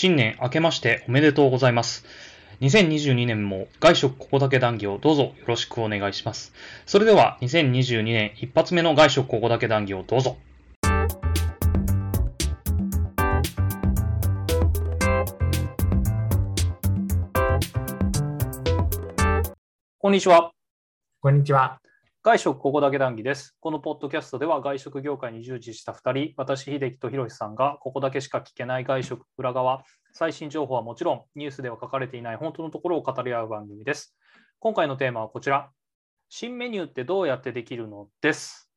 新年明けましておめでとうございます。2022年も外食ここだけ談義をどうぞよろしくお願いします。それでは2022年一発目の外食ここだけ談義をどうぞ。こんにちは。こんにちは。外食ここだけ談義です。このポッドキャストでは外食業界に従事した2人、私、秀樹とひろしさんがここだけしか聞けない外食裏側、最新情報はもちろん、ニュースでは書かれていない本当のところを語り合う番組です。今回のテーマはこちら。新メニューってどうやってできるのです。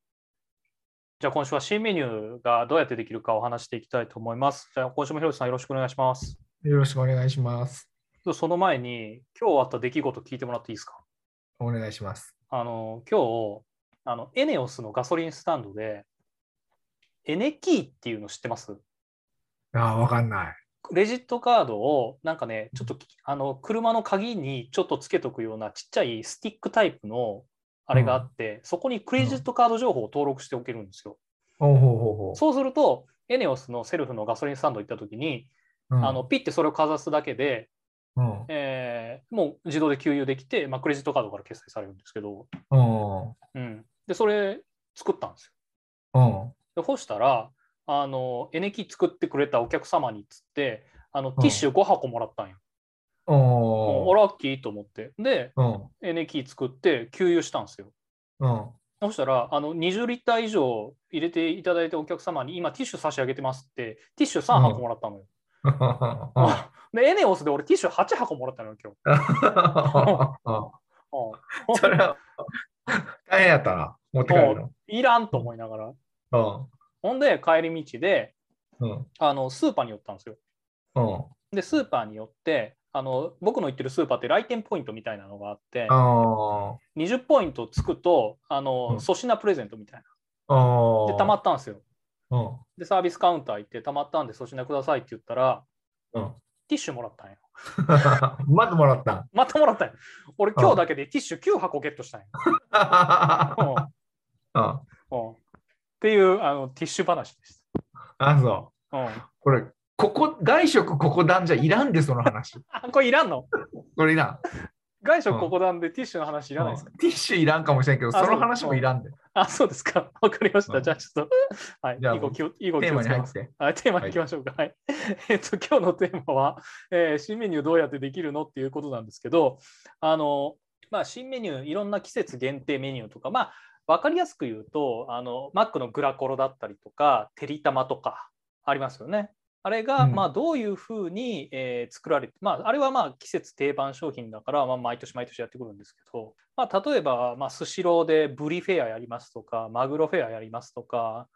じゃあ今週は新メニューがどうやってできるかを話していきたいと思います。じゃあ今週もひろしさんよろしくお願いします。よろしくお願いします。その前に、今日あった出来事聞いてもらっていいですか？お願いします。あの今日あのエネオスのガソリンスタンドでエネキーっていうの知ってます？ああ、わかんない。クレジットカードをなんかねちょっとあの車の鍵にちょっとつけとくようなちっちゃいスティックタイプのあれがあって、そこにクレジットカード情報を登録しておけるんですよ。ほうほうほうほそうするとエネオスのセルフのガソリンスタンド行った時に、う。うんあのピッてそれをかざすだけで、うん。えーもう自動で給油できて、まあ、クレジットカードから決済されるんですけど、うん。うん、でそれ作ったんですよ。うん。でそしたらあのエネキ作ってくれたお客様にっつってあのん。ティッシュ5箱もらったんよ。うんおラッキーと思って。でうん。エネキ作って給油したんですよ。うん。そしたらあの20リッター以上入れていただいたお客様に今ティッシュ差し上げてますってティッシュ3箱もらったのよ。でエネオスで俺ティッシュ8箱もらったのよ今日。うんそれは大変やったな。持って帰るの。いらんと思いながら。うんほんで帰り道でうんあのスーパーに寄ったんですよ。うんで、スーパーによって、あの僕の行ってるスーパーって来店ポイントみたいなのがあって、あ20ポイントつくと、あうのん粗品プレゼントみたいあな。で、たまっったんですよ。うんで、サービスカウンター行って、たまったんで粗品くださいって言ったら、うんティッシュもらったんよ。まずもらったん？またもらったんよ。俺、今日だけでティッシュ9箱ゲットしたんよ。うんうんうんっていうあのティッシュ話でしあ、そう。た。うん、これ、ここ、外食ここ団じゃいらんで、その話。あ、これいらんの？これいらん。外食ここなんでティッシュの話いらないですか、うんティッシュいらんかもしれんけど、あその話もいらんで。あ、そうですか。わかりました。うんじゃあちょっと、はい、じゃあいいご気をテー。マに入って。はい、テーマに行きましょうか。はい。えっと、今日のテーマは、えー新メニューどうやってできるのっていうことなんですけど、あの、まあ、新メニュー、いろんな季節限定メニューとか、まあ、分かりやすく言うと、あの、マックのグラコロだったりとか、てりたまとか、ありますよね。あれが、うんまあ、どういうふうに、えー作られて、まあ、あれはまあ季節定番商品だから、まあ、毎年毎年やってくるんですけど、まあ、例えば、まあ、スシローでブリフェアやりますとか、マグロフェアやりますとか、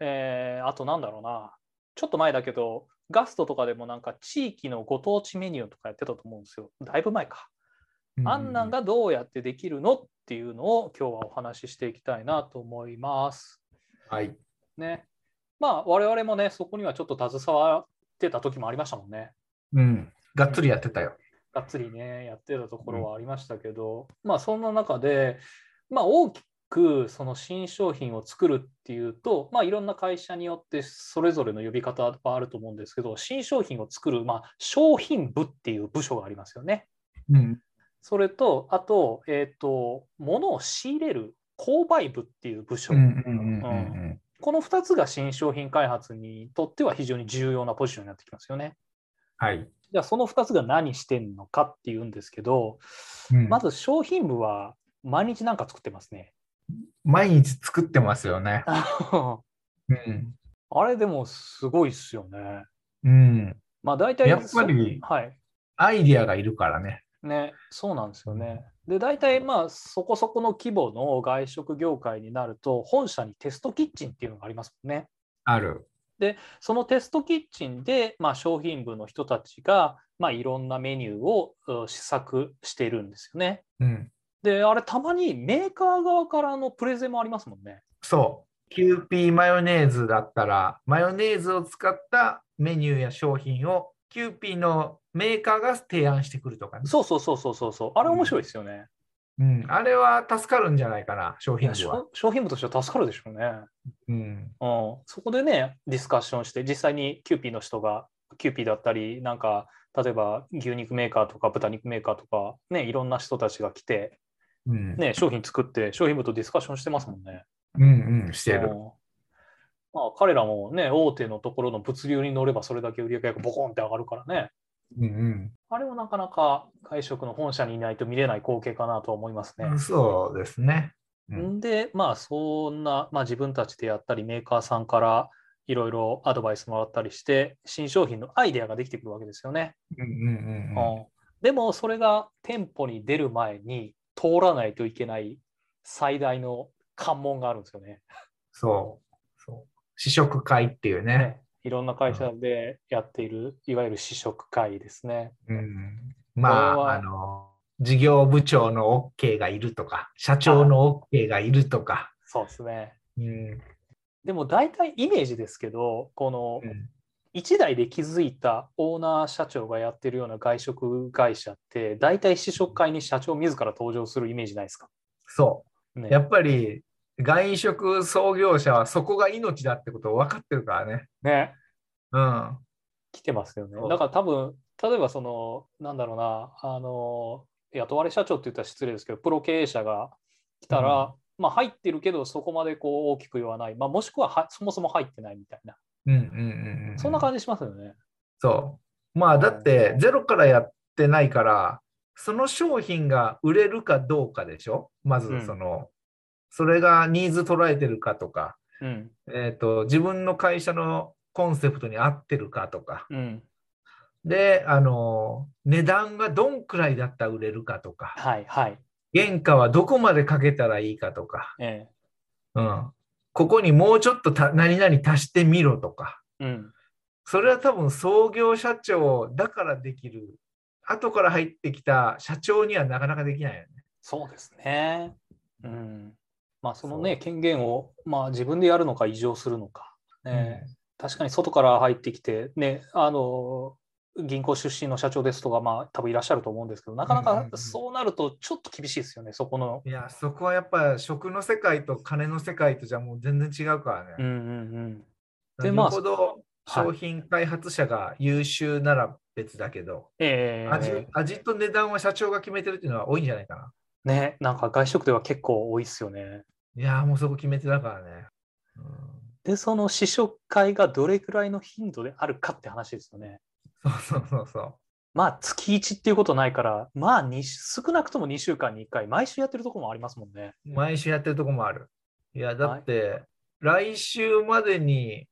えーあとなんだろうな、ちょっと前だけど、ガストとかでもなんか地域のご当地メニューとかやってたと思うんですよ。だいぶ前か。あんなんがどうやってできるのっていうのを今日はお話ししていきたいなと思います。はい。ね。まあ我々もね、そこにはちょっと携わってた時もありましたもんね。うん。がっつりやってたよ。がっつりね、やってたところはありましたけど、まあそんな中で、まあ大きくその新商品を作るっていうと、まあいろんな会社によってそれぞれの呼び方はあると思うんですけど、新商品を作る、まあ商品部っていう部署がありますよね。うん。それと、あと、えっ、と、物を仕入れる購買部っていう部署。うんうんうんうんこの2つが新商品開発にとっては非常に重要なポジションになってきますよね。はい。じゃあその2つが何してんのかっていうんですけど、うんまず商品部は毎日なんか作ってますね。毎日作ってますよね。あ うん。れでもすごいっすよね。うん。まあ大体やっぱりそはい。アイディアがいるからね。ね、そうなんですよね。で、大体まあそこそこの規模の外食業界になると、本社にテストキッチンっていうのがありますもんね。ある。そのテストキッチンで、まあ、商品部の人たちが、まあ、いろんなメニューをう試作しているんですよね。うん。で、あれ、たまにメーカー側からのプレゼンもありますもんね。そう。キューピーマヨネーズだったら、マヨネーズを使ったメニューや商品をキューピーのメーカーが提案してくるとかね。そうそうそうそうそうそう。あれ面白いですよね。うん。あれは助かるんじゃないかな、商品部は。商商品部としては助かるでしょうね。うん。うん、そこでね、ディスカッションして、実際にキューピーの人がキューピーだったり、なんか、例えば牛肉メーカーとか豚肉メーカーとか、ね、いろんな人たちが来て、うん。ね、商品作って、商品部とディスカッションしてますもんね。うんうん、してる。うんまあ、彼らもね、大手のところの物流に乗ればそれだけ売り上げがボコンって上がるからね。うんあれはなかなか外食の本社にいないと見れない光景かなとは思いますねうん。。そうですね。うんんで、まあそんな、まあ、自分たちでやったり、メーカーさんからいろいろアドバイスもらったりして、新商品のアイデアができてくるわけですよね。うんうんうんうんうんでもそれが店舗に出る前に通らないといけない最大の関門があるんですよね。そう。試食会っていうね。ねいろんな会社でやっている、いわゆる試食会ですね。うん、まあ、あの、事業部長の OK がいるとか、社長の OK がいるとか。そうですね。うんでも大体イメージですけど、このうん1台で築いたオーナー社長がやってるような外食会社って、大体試食会に社長自ら登場するイメージないですか？そう。ねやっぱり、外食創業者はそこが命だってことを分かってるからね。ねうん。来てますよねだから多分、例えばその、なんだろうな、あの、雇われ社長って言ったら失礼ですけど、プロ経営者が来たら、まあ入ってるけど、そこまでこう大きく言わない、まあ、もしくははそもそも入ってないみたいな、うんうんうんうん。そんな感じしますよね。そう。まあ、だって、ゼロからやってないから、その商品が売れるかどうかでしょ？まずうん、その、それがニーズ捉えてるかとか、うん、えっ、と、自分の会社のコンセプトに合ってるかとか、うん、で、あの、値段がどんくらいだったら売れるかとか、はい、はい。原価はどこまでかけたらいいかとか、えうん。ここにもうちょっとた何々足してみろとか、えうん、それは多分創業社長だからできる。後から入ってきた社長にはなかなかできないよね。そうですね。うん。まあ、そのね、権限を、まあ、自分でやるのか、異常するのか。ね確かに外から入ってきて、ね、あの、銀行出身の社長ですとか、まあ、多分いらっしゃると思うんですけど、なかなかうんうんうんそうなると、ちょっと厳しいですよね、そこの。いや、そこはやっぱ食の世界と金の世界とじゃもう全然違うからね。うんうんうん。でで、まあよほどはい商品開発者が優秀なら別だけど、ええ味味と値段は社長が決めてるっていうのは多いんじゃないかな。ね、なんか外食では結構多いですよね。いやー、もうそこ決めてだからね。うんで、その試食会がどれくらいの頻度であるかって話ですよね。そうそうそうそう。まあ、月1っていうことないから、まあに、少なくとも2週間に1回、毎週やってるところもありますもんね。毎週やってるとこもある。いや、だって、来週までに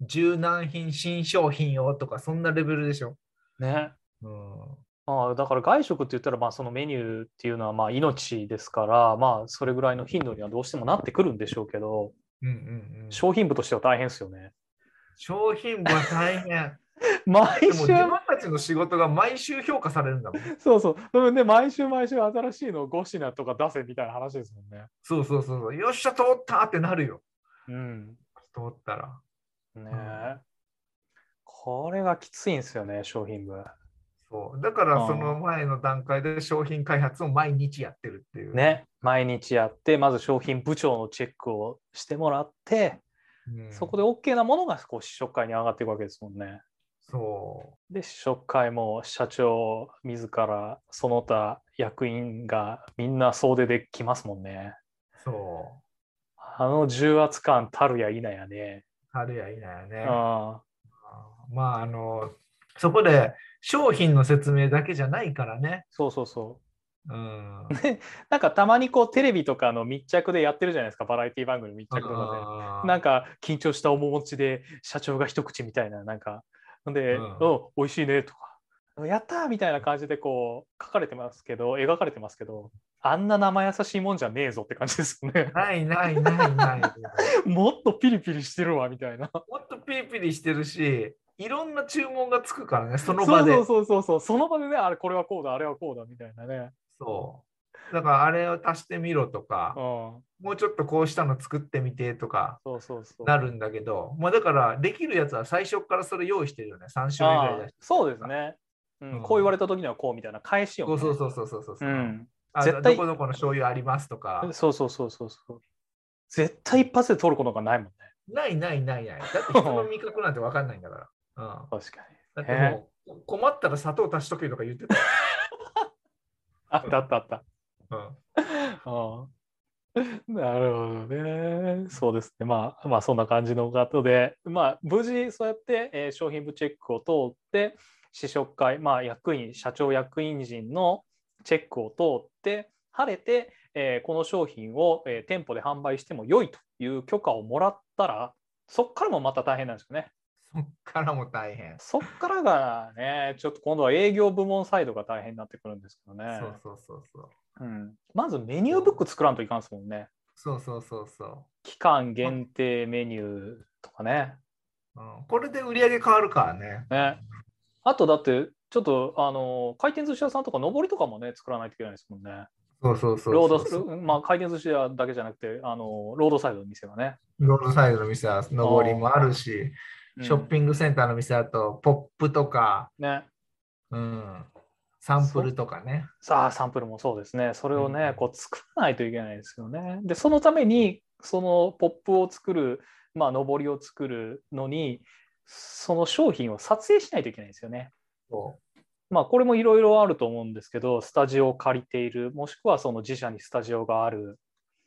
十何品新商品をとか、そんなレベルでしょ。ね。うん。まあ、だから外食って言ったら、まあ、そのメニューっていうのはまあ命ですから、まあ、それぐらいの頻度にはどうしてもなってくるんでしょうけど、うんうんうん、商品部としては大変ですよね。商品部は大変。毎週自分たちの仕事が毎週評価されるんだもん。そうそう。でもね、毎週毎週新しいのを5品とか出せみたいな話ですもんね。そうそうそうそう。よっしゃ、通ったってなるよ。うん。通ったら。ねえ。これがきついんですよね、商品部。そう。だからその前の段階で商品開発を毎日やってるっていう。ね。毎日やって、まず商品部長のチェックをしてもらって、うんそこで OK なものがこう試食会に上がっていくわけですもんね。そで、試食会も社長自らその他役員がみんな総出で来ますもんね。う。そう。あの重圧感たるや否やね。春やいなやね。あまあ、あの、そこで商品の説明だけじゃないからね。そうそうそう。うん。なんかたまにこうテレビとかの密着でやってるじゃないですか、バラエティ番組密着とかで。なんか緊張した面持ちで社長が一口みたいな、なんか、で、うんお美味しいねとか、やったーみたいな感じでこう書かれてますけど、描かれてますけど、あんな生優しいもんじゃねえぞって感じですよね。ないないないない。もっとピリピリしてるわみたいな。もっとピリピリしてるし、いろんな注文がつくからね、その場で。そうそうそうそう、その場でね、あれこれはこうだ、あれはこうだみたいなね。そう。だからあれを足してみろとかう、ん、もうちょっとこうしたの作ってみてとかそうそうそう。なるんだけど、まあだからできるやつは最初からそれ用意してるよね、3種類ぐらいあー出して。そうですね、うんうんこう言われた時にはこうみたいな返しを、ね。そうそうそうそうそうそう。うん。あ絶対どこどこの醤油ありますとか。そうそうそうそうそう。絶対一発で取ることがないもんね。ないないないない。だって人の味覚なんて分かんないんだから。うん、確かに。だってもう困ったら砂糖足しとけとか言ってたよ。あったあったあった。うんああなるほどね。そうですね。まあ、まあ、そんな感じのことで、まあ、無事、そうやって、えー商品部チェックを通って、試食会、まあ、役員、社長役員陣のチェックを通って、晴れて、えーこの商品を、えー店舗で販売しても良いという許可をもらったら、そこからもまた大変なんですよね。そっからも大変。そこからがね、ちょっと今度は営業部門サイドが大変になってくるんですけどね。そうそうそうそう。うん、まずメニューブック作らんといかんですもんね。そうそうそうそ期間限定メニューとかね。う。うん、これで売り上げ変わるからね。ねあとだって、ちょっとあの回転寿司屋さんとか上りとかもね、作らないといけないですもんね。そうそうそうロード、まあ、回転寿司屋だけじゃなくて、あのロードサイドの店がね。ロードサイドの店は上りもあるし、うんショッピングセンターの店だと、ポップとか、ね。うん、サンプルとかね。さあ、サンプルもそうですね。それをね、うんこう作らないといけないですよね。で、そのために、そのポップを作る、まあ、上りを作るのに、その商品を撮影しないといけないんですよね。そまあ、これもいろいろあると思うんですけど、スタジオを借りている、もしくはその自社にスタジオがある、う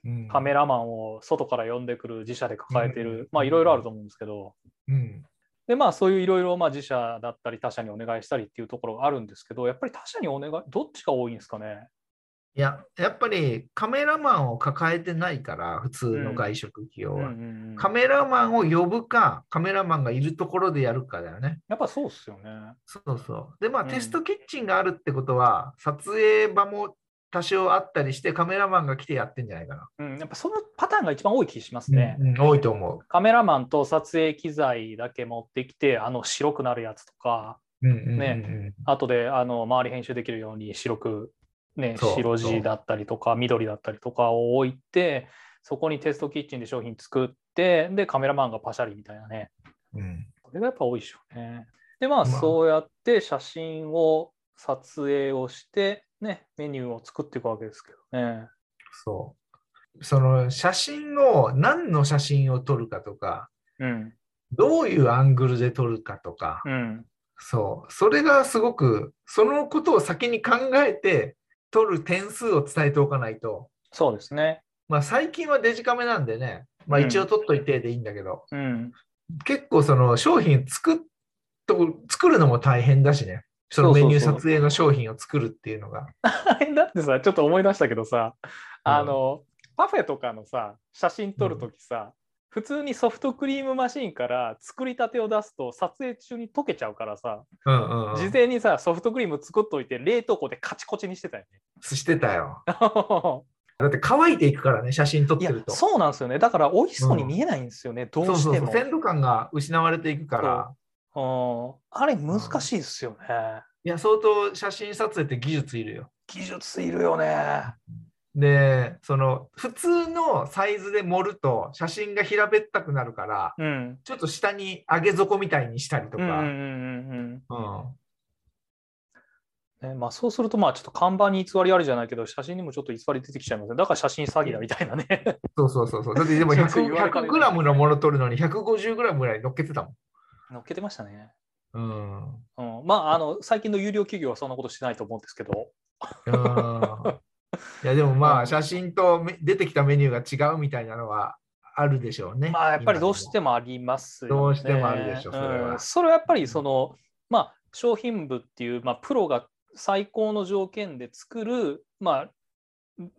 うんカメラマンを外から呼んでくる自社で抱えていうんる、まあいろいろあると思うんですけど、うんでまあそういういろいろまあ自社だったり他社にお願いしたりっていうところがあるんですけど、やっぱり他社にお願い、どっちが多いんですかね？いや、やっぱりカメラマンを抱えてないから、普通の外食企業は。カメラマンを呼ぶか、カメラマンがいるところでやるかだよね。やっぱそうっすよね。そうそう。で、まあ、うんテストキッチンがあるってことは、撮影場も多少あったりして、カメラマンが来てやってんじゃないかな。うん、やっぱそのパターンが一番多い気しますね。うんうん多いと思カメラマンと撮影機材だけ持ってきて、あの白くなるやつとか、う。うんうんうんうんね後であの周り編集できるように白く、ね、そう白地だったりとか緑だったりとかを置いてそこにテストキッチンで商品作ってでカメラマンがパシャリみたいなねうんこれがやっぱ多いでしょうね。でまあまあそうやって写真を撮影をして、ね、メニューを作っていくわけですけどね。そう。その写真を、何の写真を撮るかとか、うんどういうアングルで撮るかとか、うんそう。それがすごく、そのことを先に考えて、撮る点数を伝えておかないと、そうですね。まあ最近はデジカメなんでね、まあうん一応撮っといてでいいんだけど、うん、結構その商品作っと作るのも大変だしね。そのメニュー撮影の商品を作るっていうのが。だってさちょっと思い出したけどさ、あのパフェとかのさ写真撮るときさ、普通にソフトクリームマシンから作りたてを出すと撮影中に溶けちゃうからさ、うんうん、うん。事前にさソフトクリーム作っといて冷凍庫でカチコチにしてたよしてたよ。ね。だって乾いていくからね、写真撮ってると。そうなんですよねだから美味しそうに見えないんですよね、どうそうそうそう。しても。鮮度感が失われていくから。うんあれ難しいですよね。いや、相当写真撮影って技術いるよ。技術いるよね。で、その普通のサイズで盛ると写真が平べったくなるから、うん。ちょっと下に上げ底みたいにしたりとか。うんうんうんうんうんねまあ、そうすると、まあちょっと看板に偽りあるじゃないけど、写真にもちょっと偽り出てきちゃいますね。だから写真詐欺だみたいなね。そうそうそうそう。だってでもちょっと 100, 言われかねないグラムのもの取るのに150グラムぐらい乗っけてたもん。乗っけてましたね。うん。うん、まああの、最近の有料企業はそんなことしてないと思うんですけど。うんいや でもまあ写真とめ出てきたメニューが違うみたいなのはあるでしょうね。まあやっぱりどうしても。もありますよね。どうしてもあるでしょそれはうんそれはやっぱりその、まあ商品部っていう、まあ、プロが最高の条件で作る、まあ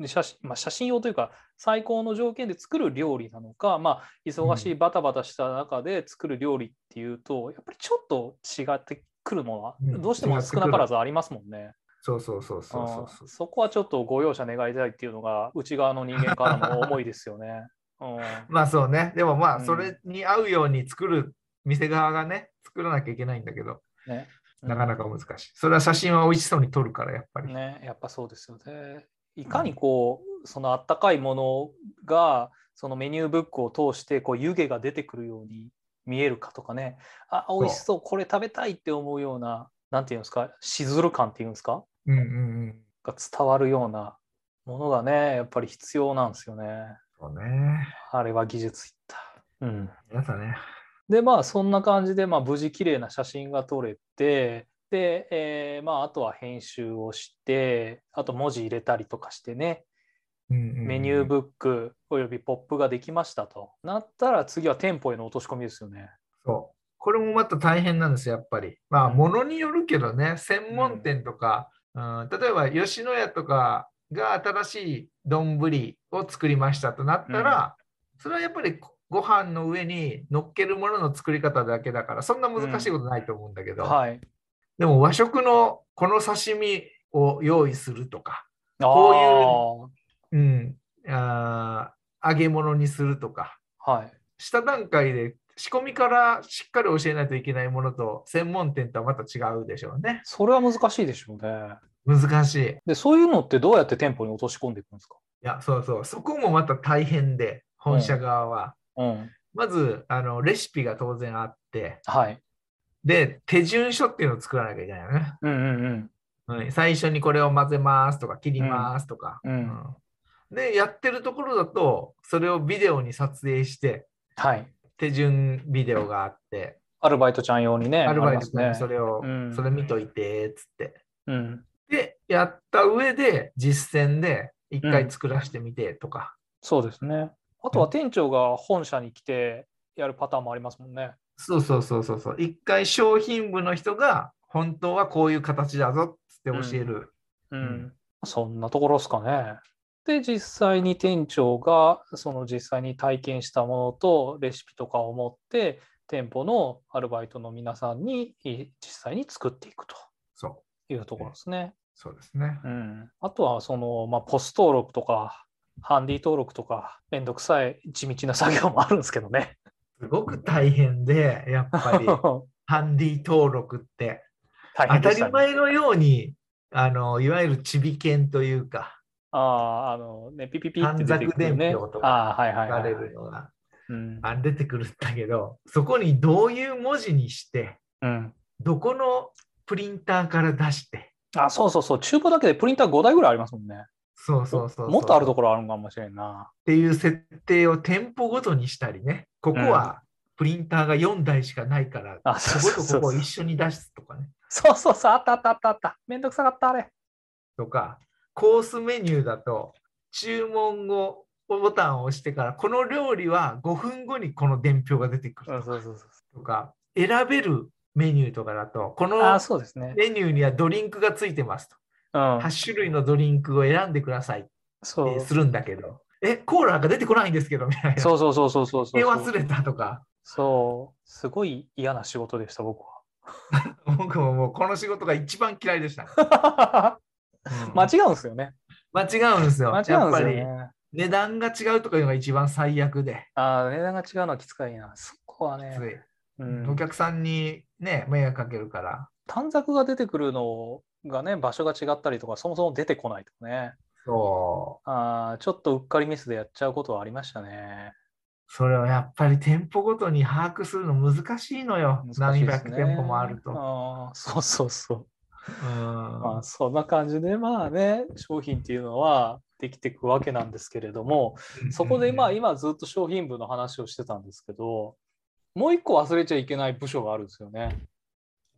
写真まあ、写真用というか最高の条件で作る料理なのか、まあ、忙しいバタバタした中で作る料理っていうと、やっぱりちょっと違ってくるものはうんどうしても少なからずありますもんね。そうそうそうそうそううんそこはちょっとご容赦願いたいっていうのが内側の人間からの思いですよね。うん まあそうね。でもまうんあそれに合うように作る店側がね、作らなきゃいけないんだけど、ねなかなか難しい。それは写真は美味しそうに撮るから、やっぱり。ね、やっぱそうですよね。いかにこう、そのあったかいものが、そのメニューブックを通してこう湯気が出てくるように見えるかとかね、あ、美味しそう、これ食べたいって思うような、なんていうんですか、しずる感っていうんですか、うんうんうん。が伝わるようなものがね、やっぱり必要なんですよね。そうね。あれは技術いった。うん。皆さんね。でまあそんな感じで、まあ、無事綺麗な写真が撮れてで、えーまあ、あとは編集をしてあと文字入れたりとかしてね。メニューブックおよびポップができましたと。なったら次は店舗への落とし込みですよね。そう。これもまた大変なんですよ、やっぱり。まあ、ものによるけどね、専門店とか、うん、例えば吉野家とかが新しい丼を作りましたとなったら、うん、それはやっぱりご飯の上に乗っけるものの作り方だけだから、そんな難しいことないと思うんだけど、うん。はい、でも和食のこの刺身を用意するとか、こういう、うん、あ揚げ物にするとか、はい、下段階で仕込みからしっかり教えないといけないものと専門店とはまた違うでしょうね。それは難しいでしょうね。難しい。で、そういうのってどうやって店舗に落とし込んでいくんですか？いや、そうそう。そこもまた大変で、本社側は。うん、うん、まずあの、レシピが当然あって、はい。で、手順書っていうのを作らなきゃいけないよね。うんうんうん。最初にこれを混ぜますとか、切りますとか。うん、うん、で、やってるところだと、それをビデオに撮影して、はい。手順ビデオがあって、アルバイトちゃん用にね。アルバイトちゃんにそれを、うん、それ見といて、つって。うん、で、やった上で、実践で一回作らせてみてとか、うん、そうですね。あとは店長が本社に来てやるパターンもありますもんね。そうそうそうそうそう。一回商品部の人が、本当はこういう形だぞって教える。うん、うん、そんなところですかね。で、実際に店長がその実際に体験したものとレシピとかを持って店舗のアルバイトの皆さんに実際に作っていくというところですね。そうですね。うん、あとはその、まあ、ポス登録とかハンディ登録とかめんどくさい地道な作業もあるんですけどね。すごく大変で、やっぱり ハンディ登録って、当たり前のようにあのいわゆるちびけんというか、ああ、あのね、ピピピって出てくる、ね。伝票とか書かれるのが、あ出てくるんだけど、そこにどういう文字にして、うん、どこのプリンターから出して。あ、そうそうそう、厨房だけでプリンター5台ぐらいありますもんね。そうそうそうもっとあるところあるかもしれんな。っていう設定を店舗ごとにしたりね。ここはプリンターが4台しかないから、うん、こことここ一緒に出すとかね。そうそうそう、あったあったあったあった。めんどくさかった、あれ。とか、コースメニューだと、注文後、ボタンを押してから、この料理は5分後にこの伝票が出てくるとか、選べるメニューとかだと、このメニューにはドリンクがついてますと。うん、8種類のドリンクを選んでくださいってするんだけど、え、コーラが出てこないんですけどみたいな。そうそうそうそうそうそう。忘れたとか。そう、すごい嫌な仕事でした、僕は。僕ももうこの仕事が一番嫌いでした。間違うんですよね。間違うんですよ。間違うんですよね。値段が違うとかいうのが一番最悪で。ああ、値段が違うのはきつかいな。そこはね。うん、お客さんにね、迷惑かけるから。短冊が出てくるのがね、場所が違ったりとか、そもそも出てこないとかね。そう。あちょっとうっかりミスでやっちゃうことはありましたね。それはやっぱり店舗ごとに把握するの難しいのよ。ね、何百店舗もあると。あそうそうそう。まあ、そんな感じでまあね商品っていうのはできていくわけなんですけれどもそこでまあ今ずっと商品部の話をしてたんですけどもう一個忘れちゃいけない部署があるんですよね。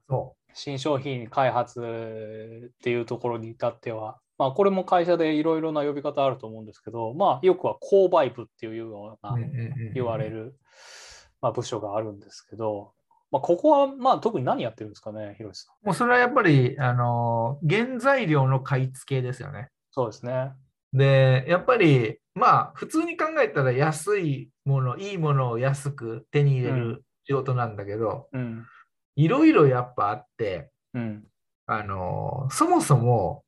そう新商品開発っていうところに至っては、まあ、これも会社でいろいろな呼び方あると思うんですけど、まあ、よくは購買部っていうような言われる、まあ、部署があるんですけど、まあ、ここはまあ特に何やってるんですかね、広瀬さん。もうそれはやっぱり、あの原材料の買い付けですよね。そうですね。で、やっぱり、まあ、普通に考えたら安いもの、いいものを安く手に入れる仕事なんだけど、いろいろやっぱあって、うん、あのそもそも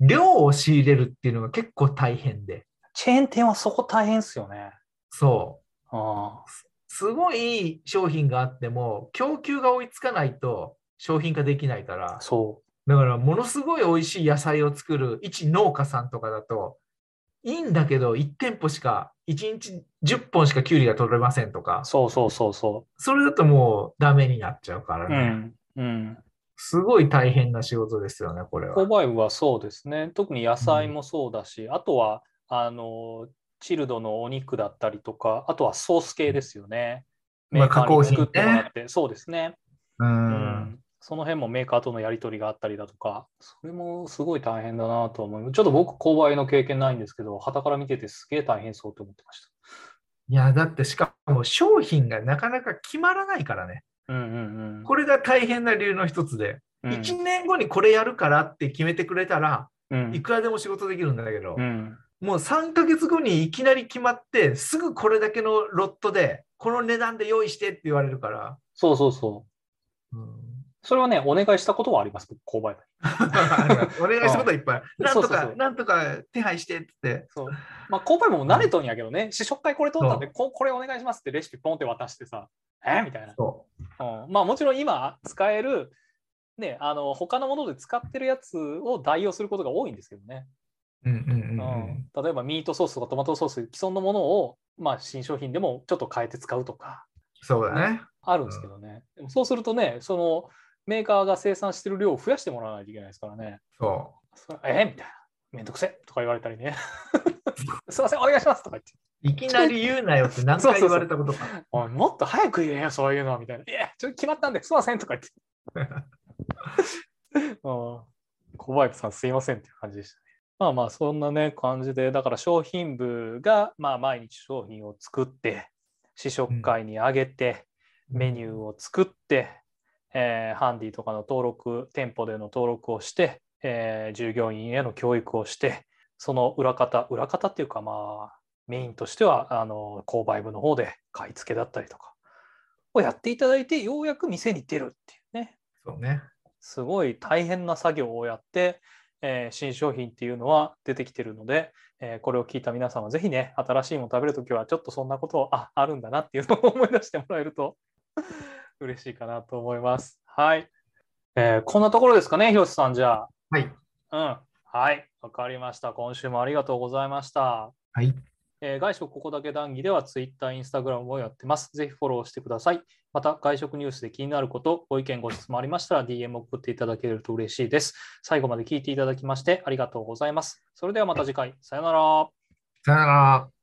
量を仕入れるっていうのが結構大変で。チェーン店はそこ大変ですよね。そう。あすごい商品があっても、供給が追いつかないと商品化できないから、そうだからものすごい美味しい野菜を作る一農家さんとかだと、いいんだけど、1店舗しか、1日10本しかきゅうりが取れませんとか、そうそうそうそう。それだともうダメになっちゃうからね。うん、うんすごい大変な仕事ですよね、これは。購買部はそうですね。特に野菜もそうだし、うん、あとは、あの、チルドのお肉だったりとか、あとはソース系ですよね。メーカーに作ってもらって、そうですね。う。うんん。その辺もメーカーとのやり取りがあったりだとか、それもすごい大変だなと思う。ちょっと僕、購買の経験ないんですけど、旗から見ててすげえ大変そうと思ってました。いや、だってしかも商品がなかなか決まらないからね。うんうんうん。これが大変な理由の一つで、うん1年後にこれやるからって決めてくれたらうんいくらでも仕事できるんだけど、うんもう3ヶ月後にいきなり決まって、すぐこれだけのロットで、この値段で用意してって言われるから。そうそうそう。うんそれはね、お願いしたことはあります、僕購買部 お願いしたことはいっぱい。なんとかなんとか手配してって。そう。まあ、購買部も慣れとんやけどね、試食会これ取ったんで、ここれお願いしますってレシピポンって渡してさ、え？みたいな。そうん、まあもちろん今使える、ね、あの他のもので使ってるやつを代用することが多いんですけどね。う。うんうんうんううんん、例えばミートソースとかトマトソース既存のものを、まあ、新商品でもちょっと変えて使うとかそうだね。あるんですけどね。でもそうするとね、そのメーカーが生産してる量を増やしてもらわないといけないですからね。そそれえみたいな。めんどくせえとか言われたりね。すいません、お願いしますとか言って。う。いきなり言うなよって何回言われたことか。おいもっと早く言えよ、そういうのみたいな。いや、ちょっと決まったんですいませんとか言って。うん小林さんすいませんっていう感じでしたね。まあまあそんなね感じでだから商品部がまあ毎日商品を作って試食会に上げて、メニューを作って、えーハンディとかの登録店舗での登録をして、えー従業員への教育をしてその裏方裏方っていうかまあメインとしてはあの購買部の方で買い付けだったりとかをやっていただいてようやく店に出るっていうねそうね。すごい大変な作業をやって、えー新商品っていうのは出てきてるので、えーこれを聞いた皆さんはぜひね新しいもの食べるときはちょっとそんなことをああるんだなっていうのを思い出してもらえると嬉しいかなと思います。はい、えーこんなところですかね広瀬さんじゃはい。あ。うんはいわかりました今週もありがとうございました。はい。えー外食ここだけ談義では Twitter、Instagram をやってます。ぜひフォローしてください。また、外食ニュースで気になること、ご意見、ご質問ありましたら DM を送っていただけると嬉しいです。最後まで聞いていただきましてありがとうございます。それではまた次回、さよなら。さよなら。